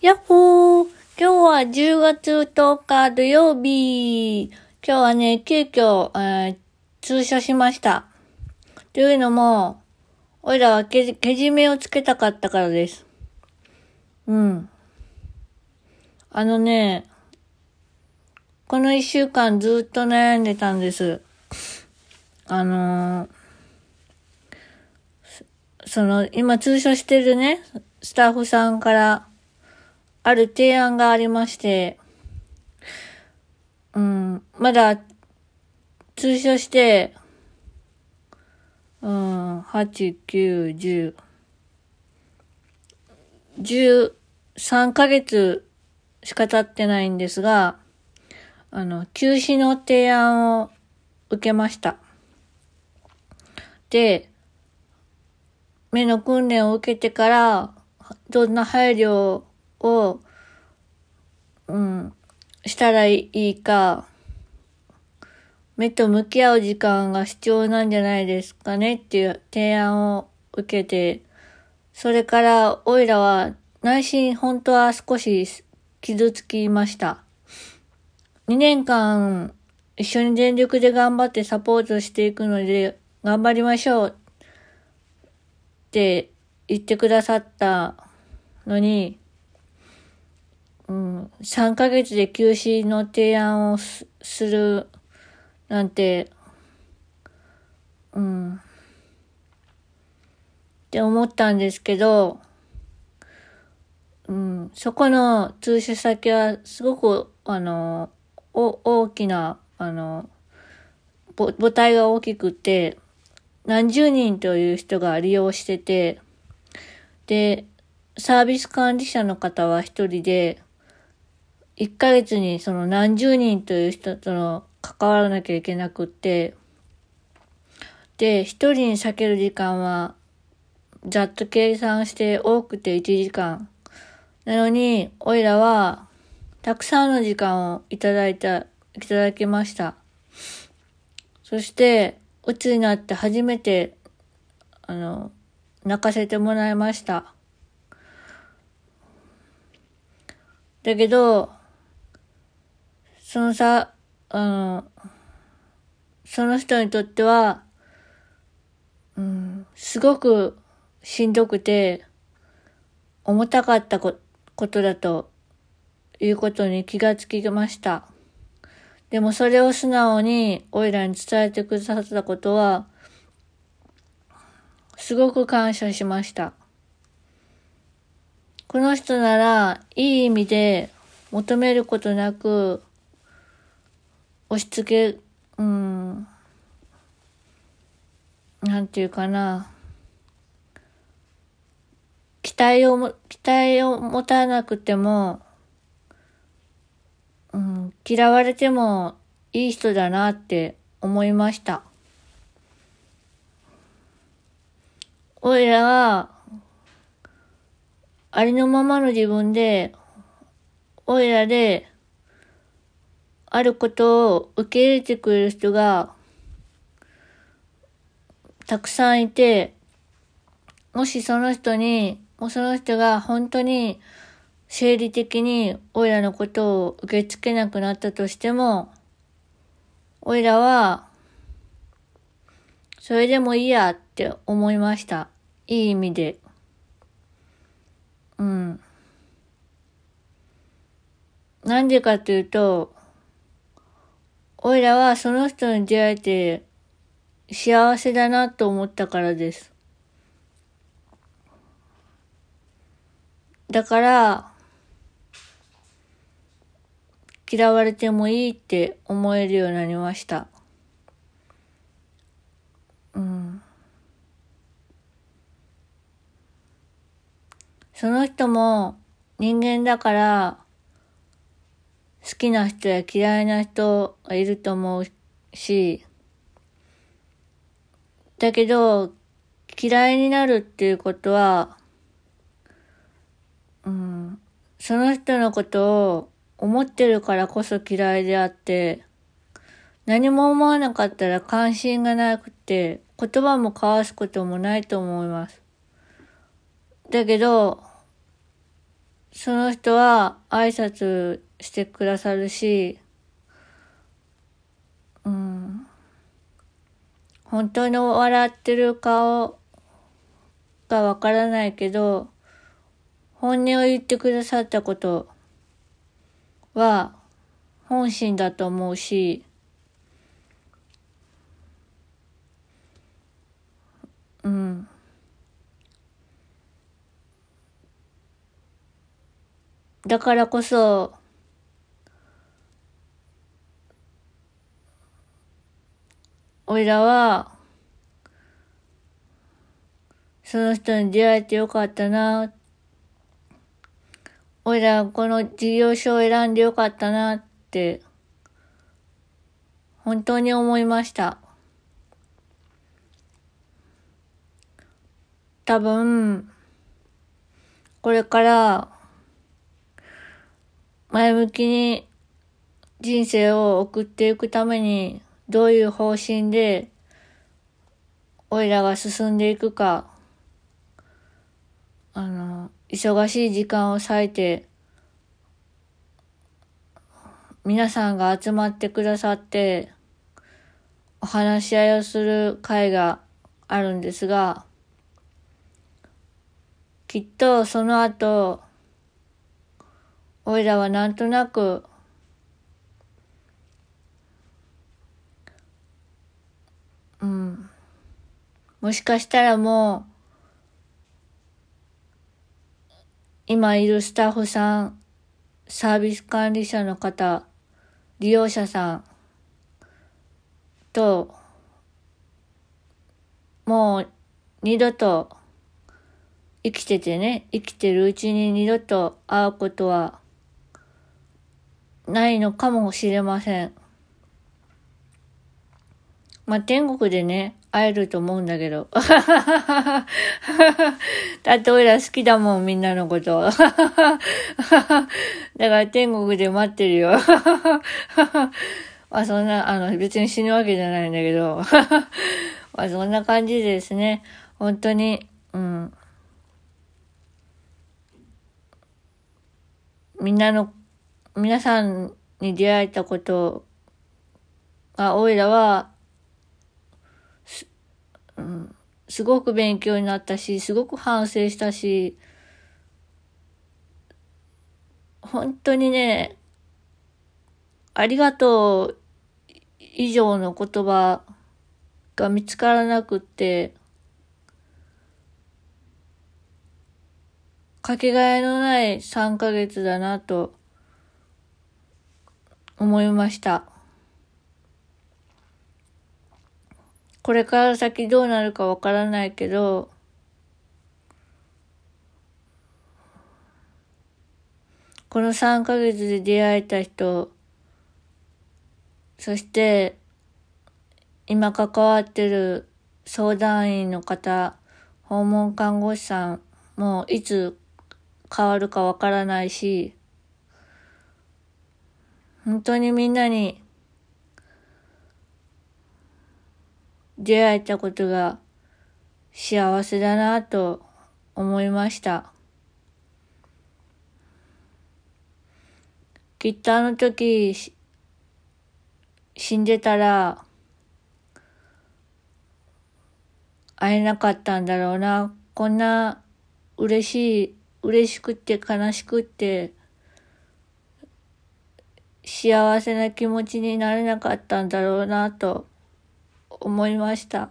やっほー今日は10月10日土曜日今日はね、急遽、えー、通所しました。というのも、おいらはけ、けじめをつけたかったからです。うん。あのね、この一週間ずっと悩んでたんです。あのー、その、今通所してるね、スタッフさんから、ある提案がありまして、うん、まだ、通所して、うん、8、9、10、13ヶ月しか経ってないんですが、あの、休止の提案を受けました。で、目の訓練を受けてから、どんな配慮を、をうん、したらいいか、目と向き合う時間が必要なんじゃないですかねっていう提案を受けて、それからオイラは内心本当は少し傷つきました。2年間一緒に全力で頑張ってサポートしていくので頑張りましょうって言ってくださったのに、うん、3ヶ月で休止の提案をするなんて、うん、って思ったんですけど、うん、そこの通所先はすごく、あの、お大きな、あの、母体が大きくて、何十人という人が利用してて、で、サービス管理者の方は一人で、一ヶ月にその何十人という人との関わらなきゃいけなくって、で、一人に避ける時間は、ざっと計算して多くて1時間。なのに、おいらは、たくさんの時間をいただいた、いただきました。そして、うつになって初めて、あの、泣かせてもらいました。だけど、そのさ、あの、その人にとっては、うん、すごくしんどくて、重たかったことだということに気がつきました。でもそれを素直にオイラに伝えてくださったことは、すごく感謝しました。この人なら、いい意味で求めることなく、押し付け、うん、なんていうかな、期待をも、期待を持たなくても、うん、嫌われてもいい人だなって思いました。おいらは、ありのままの自分で、おいらで、あることを受け入れてくれる人が、たくさんいて、もしその人に、もうその人が本当に生理的においらのことを受け付けなくなったとしても、おいらは、それでもいいやって思いました。いい意味で。うん。なんでかというと、おいらはその人に出会えて幸せだなと思ったからです。だから、嫌われてもいいって思えるようになりました。うん。その人も人間だから、好きな人や嫌いな人がいると思うし、だけど、嫌いになるっていうことは、うん、その人のことを思ってるからこそ嫌いであって、何も思わなかったら関心がなくて、言葉も交わすこともないと思います。だけど、その人は挨拶してくださるし、うん、本当に笑ってる顔がわからないけど、本音を言ってくださったことは本心だと思うし、うん。だからこそ、おいらは、その人に出会えてよかったな。おいらこの事業所を選んでよかったなって、本当に思いました。多分、これから、前向きに人生を送っていくために、どういう方針で、おいらが進んでいくか、あの、忙しい時間を割いて、皆さんが集まってくださって、お話し合いをする会があるんですが、きっとその後、おいらはなんとなく、うん。もしかしたらもう、今いるスタッフさん、サービス管理者の方、利用者さんと、もう二度と生きててね、生きてるうちに二度と会うことはないのかもしれません。まあ、天国でね、会えると思うんだけど。だって俺ら好きだもん、みんなのこと。だから天国で待ってるよ。まあそんな、あの、別に死ぬわけじゃないんだけど。まあそんな感じですね。本当に、うん。みんなの、皆さんに出会えたことが、おいらは、す、うん、すごく勉強になったし、すごく反省したし、本当にね、ありがとう以上の言葉が見つからなくって、かけがえのない3ヶ月だなと思いました。これから先どうなるかわからないけど、この3ヶ月で出会えた人、そして今関わってる相談員の方、訪問看護師さんもいつ変わるかわからないし、本当にみんなに出会えたことが幸せだなと思いました。きっとあの時死んでたら会えなかったんだろうな。こんな嬉しい嬉しくて悲しくて幸せな気持ちになれなかったんだろうなと思いました。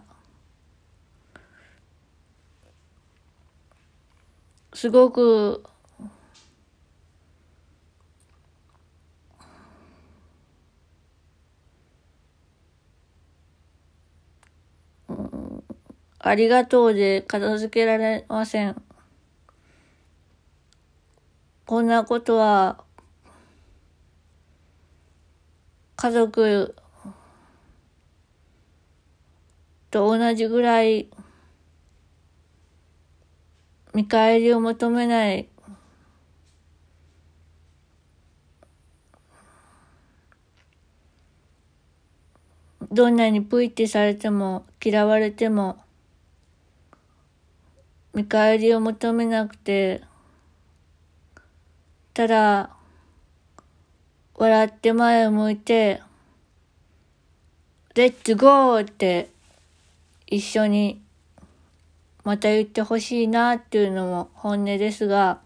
すごくありがとうで片付けられません。こんなことは、家族と同じぐらい見返りを求めないどんなにプイってされても嫌われても見返りを求めなくてただ、笑って前を向いて、レッツゴーって一緒にまた言ってほしいなっていうのも本音ですが、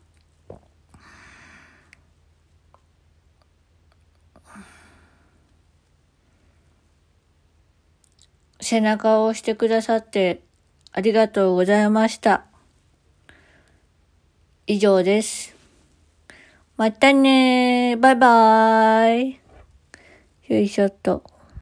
背中を押してくださってありがとうございました。以上です。またねーバイバーイ。よいしょっと。